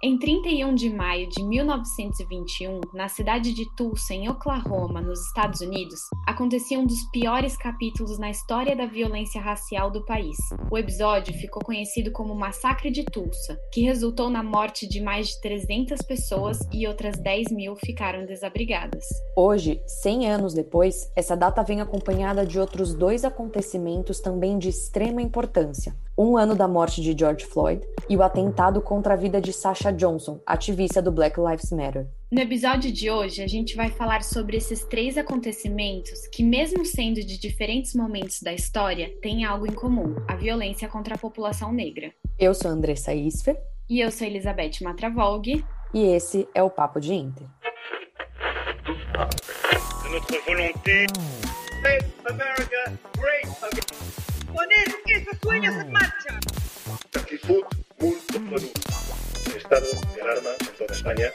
Em 31 de maio de 1921, na cidade de Tulsa, em Oklahoma, nos Estados Unidos, acontecia um dos piores capítulos na história da violência racial do país. O episódio ficou conhecido como Massacre de Tulsa, que resultou na morte de mais de 300 pessoas e outras 10 mil ficaram desabrigadas. Hoje, 100 anos depois, essa data vem acompanhada de outros dois acontecimentos também de extrema importância um ano da morte de George Floyd e o atentado contra a vida de Sasha Johnson, ativista do Black Lives Matter. No episódio de hoje, a gente vai falar sobre esses três acontecimentos que, mesmo sendo de diferentes momentos da história, têm algo em comum: a violência contra a população negra. Eu sou Andressa Isfer. E eu sou Elizabeth Matravolg. E esse é o Papo de Inter. Make America great again. Poner que se sueños en marcha. Actitud producto. Estado de alarma en toda España.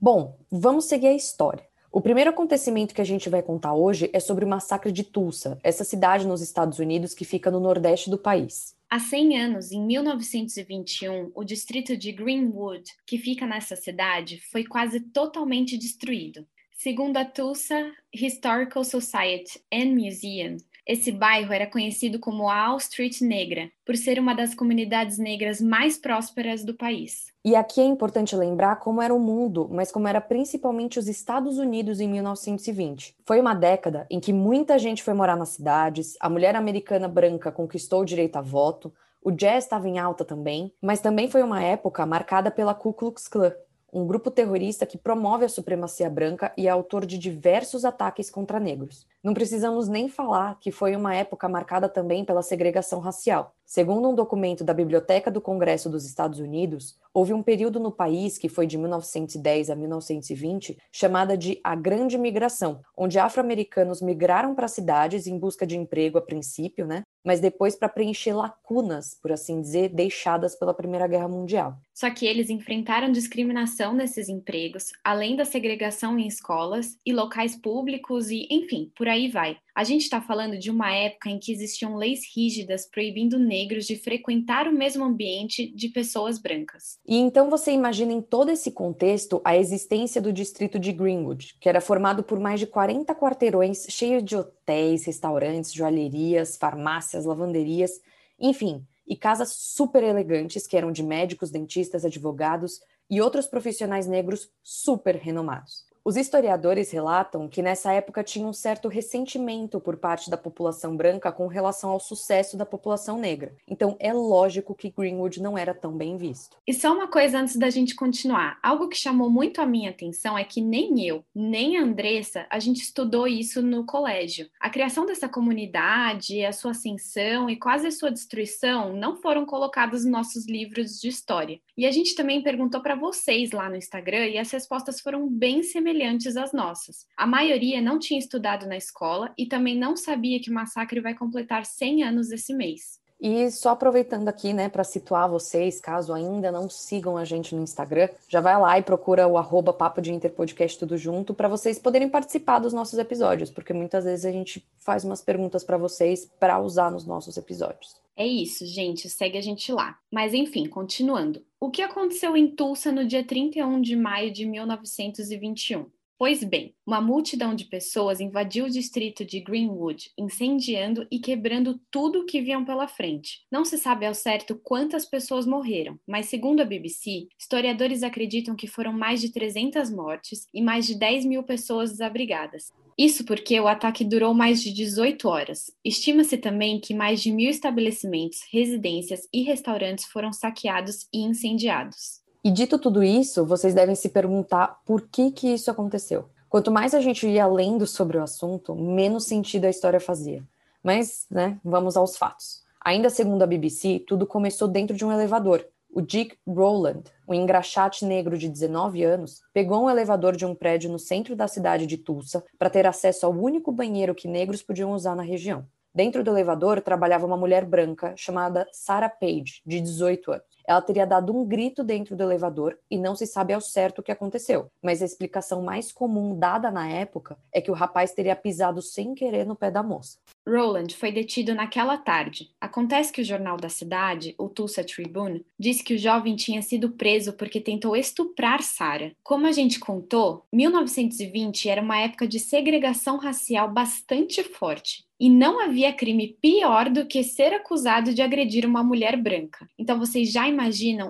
Bom, vamos seguir a história. O primeiro acontecimento que a gente vai contar hoje é sobre o massacre de Tulsa, essa cidade nos Estados Unidos que fica no nordeste do país. Há 100 anos, em 1921, o distrito de Greenwood, que fica nessa cidade, foi quase totalmente destruído. Segundo a Tulsa Historical Society and Museum, esse bairro era conhecido como Wall Street Negra, por ser uma das comunidades negras mais prósperas do país. E aqui é importante lembrar como era o mundo, mas como era principalmente os Estados Unidos em 1920. Foi uma década em que muita gente foi morar nas cidades, a mulher americana branca conquistou o direito a voto, o jazz estava em alta também, mas também foi uma época marcada pela Ku Klux Klan, um grupo terrorista que promove a supremacia branca e é autor de diversos ataques contra negros. Não precisamos nem falar que foi uma época marcada também pela segregação racial. Segundo um documento da Biblioteca do Congresso dos Estados Unidos, houve um período no país, que foi de 1910 a 1920, chamada de a Grande Migração, onde afro-americanos migraram para cidades em busca de emprego a princípio, né? mas depois para preencher lacunas, por assim dizer, deixadas pela Primeira Guerra Mundial. Só que eles enfrentaram discriminação nesses empregos, além da segregação em escolas e locais públicos e, enfim, por aí vai. A gente está falando de uma época em que existiam leis rígidas proibindo negros de frequentar o mesmo ambiente de pessoas brancas. E então você imagina em todo esse contexto a existência do distrito de Greenwood, que era formado por mais de 40 quarteirões cheios de hotéis, restaurantes, joalherias, farmácias, lavanderias, enfim, e casas super elegantes que eram de médicos, dentistas, advogados e outros profissionais negros super renomados. Os historiadores relatam que nessa época tinha um certo ressentimento por parte da população branca com relação ao sucesso da população negra. Então é lógico que Greenwood não era tão bem visto. E só uma coisa antes da gente continuar. Algo que chamou muito a minha atenção é que nem eu, nem a Andressa, a gente estudou isso no colégio. A criação dessa comunidade, a sua ascensão e quase a sua destruição não foram colocados nos nossos livros de história. E a gente também perguntou para vocês lá no Instagram e as respostas foram bem semelhantes às nossas. A maioria não tinha estudado na escola e também não sabia que o massacre vai completar 100 anos esse mês. E só aproveitando aqui, né, para situar vocês, caso ainda não sigam a gente no Instagram, já vai lá e procura o arroba Papo de Interpodcast tudo junto para vocês poderem participar dos nossos episódios, porque muitas vezes a gente faz umas perguntas para vocês para usar nos nossos episódios. É isso, gente, segue a gente lá. Mas enfim, continuando. O que aconteceu em Tulsa no dia 31 de maio de 1921? Pois bem, uma multidão de pessoas invadiu o distrito de Greenwood, incendiando e quebrando tudo o que viam pela frente. Não se sabe ao certo quantas pessoas morreram, mas segundo a BBC, historiadores acreditam que foram mais de 300 mortes e mais de 10 mil pessoas desabrigadas. Isso porque o ataque durou mais de 18 horas. Estima-se também que mais de mil estabelecimentos, residências e restaurantes foram saqueados e incendiados. E dito tudo isso, vocês devem se perguntar por que que isso aconteceu. Quanto mais a gente ia lendo sobre o assunto, menos sentido a história fazia. Mas, né, vamos aos fatos. Ainda segundo a BBC, tudo começou dentro de um elevador, o Dick Rowland, um engraxate negro de 19 anos, pegou um elevador de um prédio no centro da cidade de Tulsa para ter acesso ao único banheiro que negros podiam usar na região. Dentro do elevador trabalhava uma mulher branca chamada Sarah Page, de 18 anos. Ela teria dado um grito dentro do elevador e não se sabe ao certo o que aconteceu, mas a explicação mais comum dada na época é que o rapaz teria pisado sem querer no pé da moça. Roland foi detido naquela tarde. Acontece que o jornal da cidade, o Tulsa Tribune, disse que o jovem tinha sido preso porque tentou estuprar Sarah. Como a gente contou, 1920 era uma época de segregação racial bastante forte. E não havia crime pior do que ser acusado de agredir uma mulher branca. Então vocês já imaginam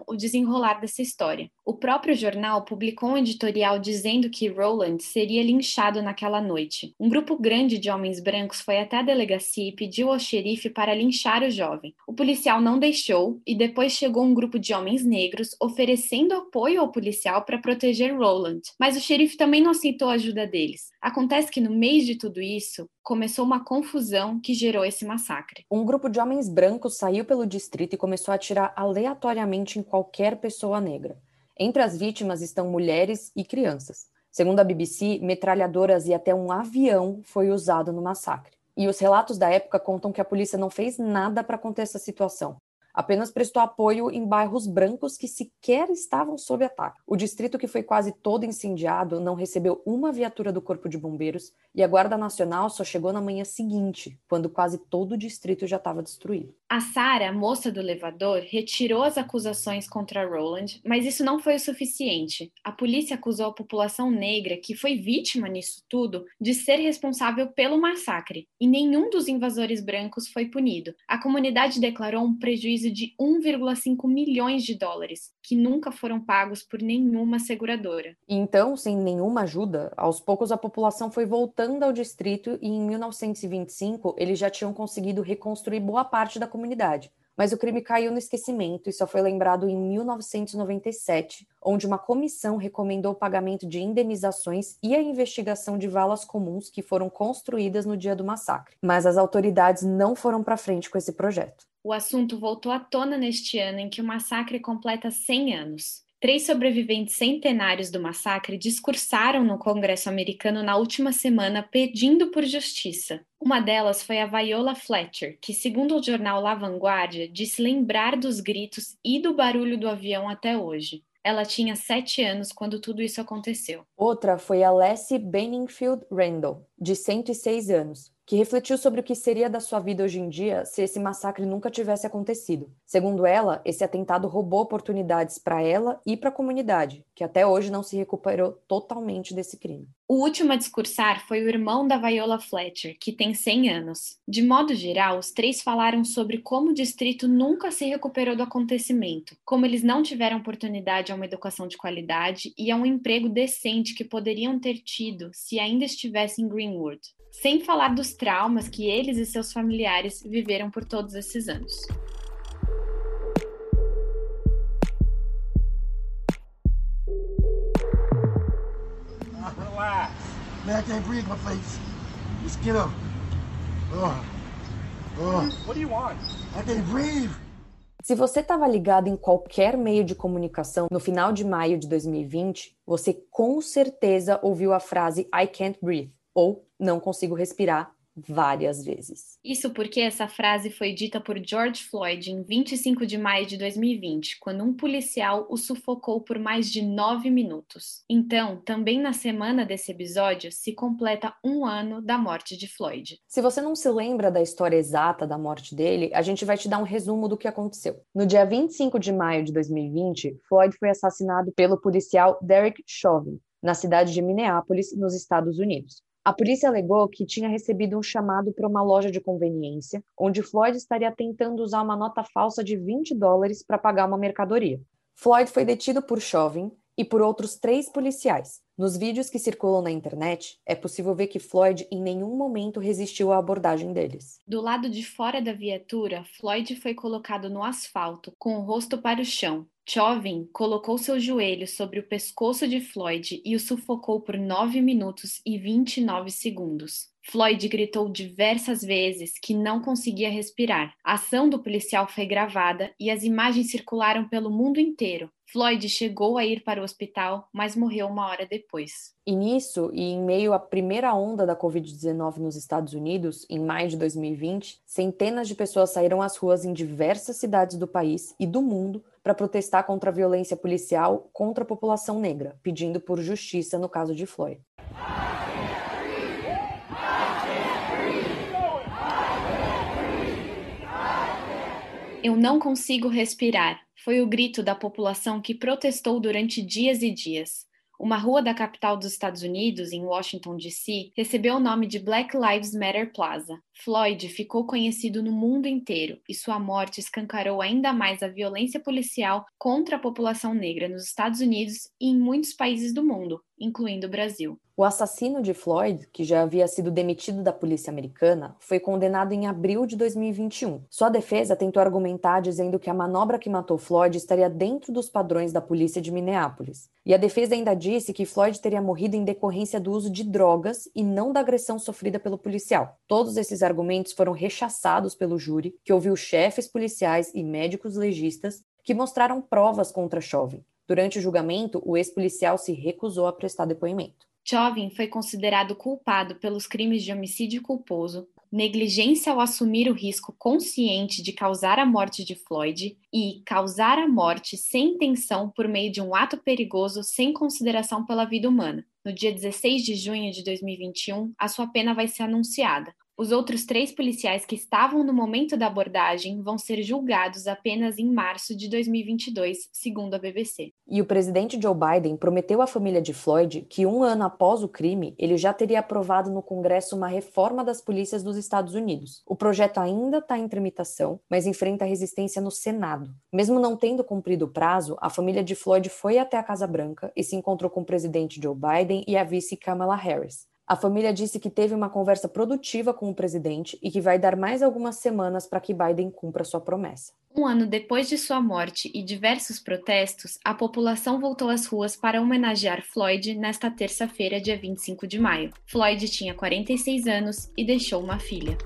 o desenrolar dessa história. O próprio jornal publicou um editorial dizendo que Roland seria linchado naquela noite. Um grupo grande de homens brancos foi até a delegacia e pediu ao xerife para linchar o jovem. O policial não deixou e depois chegou um grupo de homens negros oferecendo apoio ao policial para proteger Roland. Mas o xerife também não aceitou a ajuda deles. Acontece que no meio de tudo isso, começou uma confusão que gerou esse massacre. Um grupo de homens brancos saiu pelo distrito e começou a atirar aleatoriamente em qualquer pessoa negra. Entre as vítimas estão mulheres e crianças. Segundo a BBC, metralhadoras e até um avião foi usado no massacre. E os relatos da época contam que a polícia não fez nada para conter essa situação apenas prestou apoio em bairros brancos que sequer estavam sob ataque. O distrito, que foi quase todo incendiado, não recebeu uma viatura do Corpo de Bombeiros e a Guarda Nacional só chegou na manhã seguinte, quando quase todo o distrito já estava destruído. A Sarah, moça do elevador, retirou as acusações contra Roland, mas isso não foi o suficiente. A polícia acusou a população negra, que foi vítima nisso tudo, de ser responsável pelo massacre, e nenhum dos invasores brancos foi punido. A comunidade declarou um prejuízo prejuízo de 1,5 milhões de dólares, que nunca foram pagos por nenhuma seguradora. Então, sem nenhuma ajuda, aos poucos a população foi voltando ao distrito e em 1925 eles já tinham conseguido reconstruir boa parte da comunidade mas o crime caiu no esquecimento e só foi lembrado em 1997, onde uma comissão recomendou o pagamento de indenizações e a investigação de valas comuns que foram construídas no dia do massacre. Mas as autoridades não foram para frente com esse projeto. O assunto voltou à tona neste ano em que o massacre completa 100 anos. Três sobreviventes centenários do massacre discursaram no Congresso americano na última semana pedindo por justiça. Uma delas foi a Viola Fletcher, que, segundo o jornal La Vanguardia, disse lembrar dos gritos e do barulho do avião até hoje. Ela tinha sete anos quando tudo isso aconteceu. Outra foi a Leslie Benningfield Randall, de 106 anos, que refletiu sobre o que seria da sua vida hoje em dia se esse massacre nunca tivesse acontecido. Segundo ela, esse atentado roubou oportunidades para ela e para a comunidade, que até hoje não se recuperou totalmente desse crime. O último a discursar foi o irmão da Viola Fletcher, que tem 100 anos. De modo geral, os três falaram sobre como o distrito nunca se recuperou do acontecimento, como eles não tiveram oportunidade a uma educação de qualidade e a um emprego decente que poderiam ter tido se ainda estivessem em Greenwood sem falar dos traumas que eles e seus familiares viveram por todos esses anos. Relax. Man, I can't breathe my face. Just get up. Oh. Oh. What do you want? I can't breathe. Se você estava ligado em qualquer meio de comunicação no final de maio de 2020, você com certeza ouviu a frase I can't breathe ou não consigo respirar várias vezes. Isso porque essa frase foi dita por George Floyd em 25 de maio de 2020, quando um policial o sufocou por mais de nove minutos. Então, também na semana desse episódio, se completa um ano da morte de Floyd. Se você não se lembra da história exata da morte dele, a gente vai te dar um resumo do que aconteceu. No dia 25 de maio de 2020, Floyd foi assassinado pelo policial Derek Chauvin, na cidade de Minneapolis, nos Estados Unidos. A polícia alegou que tinha recebido um chamado para uma loja de conveniência, onde Floyd estaria tentando usar uma nota falsa de 20 dólares para pagar uma mercadoria. Floyd foi detido por Chauvin e por outros três policiais. Nos vídeos que circulam na internet, é possível ver que Floyd em nenhum momento resistiu à abordagem deles. Do lado de fora da viatura, Floyd foi colocado no asfalto, com o rosto para o chão, Chauvin colocou seu joelho sobre o pescoço de Floyd e o sufocou por 9 minutos e 29 segundos. Floyd gritou diversas vezes que não conseguia respirar. A ação do policial foi gravada e as imagens circularam pelo mundo inteiro. Floyd chegou a ir para o hospital, mas morreu uma hora depois. E nisso, e em meio à primeira onda da Covid-19 nos Estados Unidos, em maio de 2020, centenas de pessoas saíram às ruas em diversas cidades do país e do mundo para protestar contra a violência policial contra a população negra, pedindo por justiça no caso de Floyd. Eu não consigo respirar foi o grito da população que protestou durante dias e dias. Uma rua da capital dos Estados Unidos, em Washington, D.C., recebeu o nome de Black Lives Matter Plaza, Floyd ficou conhecido no mundo inteiro e sua morte escancarou ainda mais a violência policial contra a população negra nos Estados Unidos e em muitos países do mundo, incluindo o Brasil. O assassino de Floyd, que já havia sido demitido da polícia americana, foi condenado em abril de 2021. Sua defesa tentou argumentar dizendo que a manobra que matou Floyd estaria dentro dos padrões da polícia de Minneapolis. E a defesa ainda disse que Floyd teria morrido em decorrência do uso de drogas e não da agressão sofrida pelo policial. Todos esses argumentos foram rechaçados pelo júri, que ouviu chefes policiais e médicos legistas que mostraram provas contra Chauvin. Durante o julgamento, o ex-policial se recusou a prestar depoimento. Chauvin foi considerado culpado pelos crimes de homicídio culposo, negligência ao assumir o risco consciente de causar a morte de Floyd e causar a morte sem intenção por meio de um ato perigoso sem consideração pela vida humana. No dia 16 de junho de 2021, a sua pena vai ser anunciada. Os outros três policiais que estavam no momento da abordagem vão ser julgados apenas em março de 2022, segundo a BBC. E o presidente Joe Biden prometeu à família de Floyd que um ano após o crime, ele já teria aprovado no Congresso uma reforma das polícias dos Estados Unidos. O projeto ainda está em tramitação, mas enfrenta resistência no Senado. Mesmo não tendo cumprido o prazo, a família de Floyd foi até a Casa Branca e se encontrou com o presidente Joe Biden e a vice Kamala Harris. A família disse que teve uma conversa produtiva com o presidente e que vai dar mais algumas semanas para que Biden cumpra sua promessa. Um ano depois de sua morte e diversos protestos, a população voltou às ruas para homenagear Floyd nesta terça-feira, dia 25 de maio. Floyd tinha 46 anos e deixou uma filha.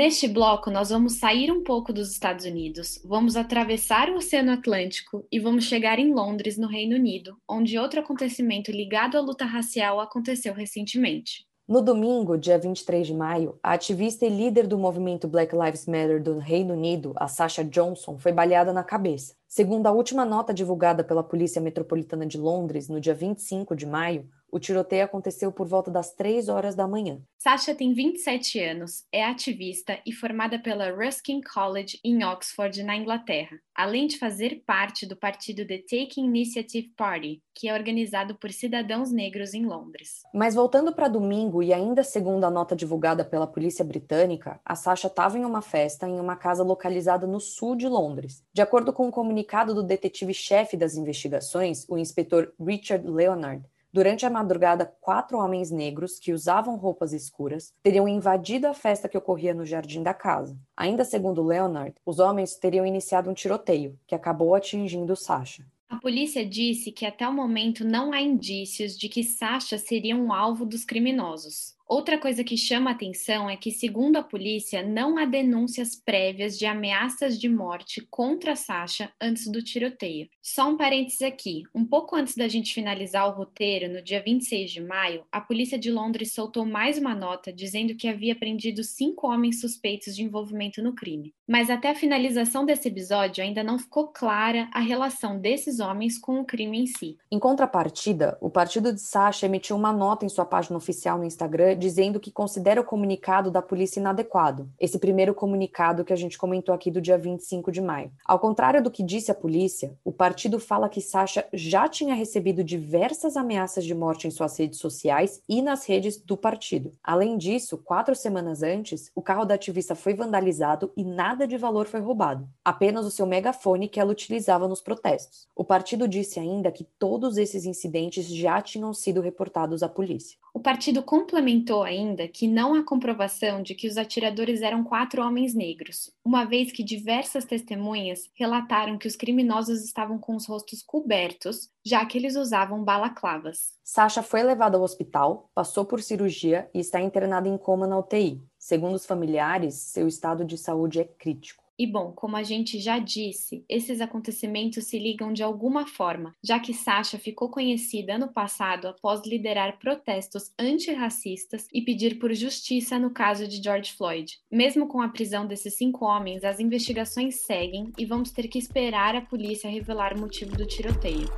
Neste bloco, nós vamos sair um pouco dos Estados Unidos, vamos atravessar o Oceano Atlântico e vamos chegar em Londres, no Reino Unido, onde outro acontecimento ligado à luta racial aconteceu recentemente. No domingo, dia 23 de maio, a ativista e líder do movimento Black Lives Matter do Reino Unido, a Sasha Johnson, foi baleada na cabeça. Segundo a última nota divulgada pela Polícia Metropolitana de Londres, no dia 25 de maio, o tiroteio aconteceu por volta das 3 horas da manhã. Sasha tem 27 anos, é ativista e formada pela Ruskin College em Oxford, na Inglaterra, além de fazer parte do partido The Taking Initiative Party, que é organizado por cidadãos negros em Londres. Mas voltando para domingo e ainda segundo a nota divulgada pela polícia britânica, a Sasha estava em uma festa em uma casa localizada no sul de Londres. De acordo com um comunicado do detetive-chefe das investigações, o inspetor Richard Leonard, Durante a madrugada, quatro homens negros que usavam roupas escuras teriam invadido a festa que ocorria no jardim da casa. Ainda segundo Leonard, os homens teriam iniciado um tiroteio, que acabou atingindo Sasha. A polícia disse que até o momento não há indícios de que Sasha seria um alvo dos criminosos. Outra coisa que chama atenção é que, segundo a polícia, não há denúncias prévias de ameaças de morte contra Sasha antes do tiroteio. Só um parênteses aqui: um pouco antes da gente finalizar o roteiro, no dia 26 de maio, a polícia de Londres soltou mais uma nota dizendo que havia prendido cinco homens suspeitos de envolvimento no crime. Mas até a finalização desse episódio ainda não ficou clara a relação desses homens com o crime em si. Em contrapartida, o partido de Sasha emitiu uma nota em sua página oficial no Instagram dizendo que considera o comunicado da polícia inadequado. Esse primeiro comunicado que a gente comentou aqui do dia 25 de maio. Ao contrário do que disse a polícia, o partido fala que Sasha já tinha recebido diversas ameaças de morte em suas redes sociais e nas redes do partido. Além disso, quatro semanas antes, o carro da ativista foi vandalizado e nada de valor foi roubado, apenas o seu megafone que ela utilizava nos protestos. O partido disse ainda que todos esses incidentes já tinham sido reportados à polícia. O partido complementou ainda que não há comprovação de que os atiradores eram quatro homens negros, uma vez que diversas testemunhas relataram que os criminosos estavam com os rostos cobertos, já que eles usavam balaclavas. Sasha foi levada ao hospital, passou por cirurgia e está internada em coma na UTI. Segundo os familiares, seu estado de saúde é crítico. E bom, como a gente já disse, esses acontecimentos se ligam de alguma forma, já que Sasha ficou conhecida ano passado após liderar protestos antirracistas e pedir por justiça no caso de George Floyd. Mesmo com a prisão desses cinco homens, as investigações seguem e vamos ter que esperar a polícia revelar o motivo do tiroteio.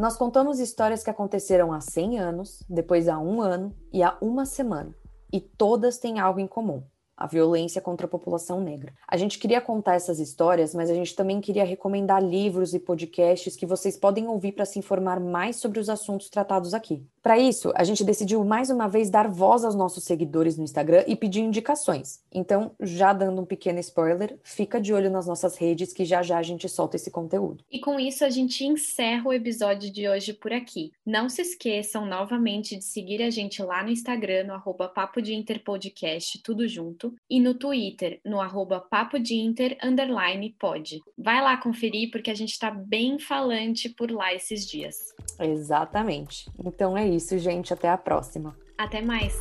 Nós contamos histórias que aconteceram há 100 anos, depois há um ano e há uma semana. E todas têm algo em comum a violência contra a população negra. A gente queria contar essas histórias, mas a gente também queria recomendar livros e podcasts que vocês podem ouvir para se informar mais sobre os assuntos tratados aqui. Para isso, a gente decidiu mais uma vez dar voz aos nossos seguidores no Instagram e pedir indicações. Então, já dando um pequeno spoiler, fica de olho nas nossas redes que já já a gente solta esse conteúdo. E com isso a gente encerra o episódio de hoje por aqui. Não se esqueçam novamente de seguir a gente lá no Instagram, no arroba Papo de Interpodcast, tudo junto, e no Twitter, no arroba Papo de Inter, underline pod. Vai lá conferir porque a gente está bem falante por lá esses dias. Exatamente. Então é isso, gente. Até a próxima. Até mais.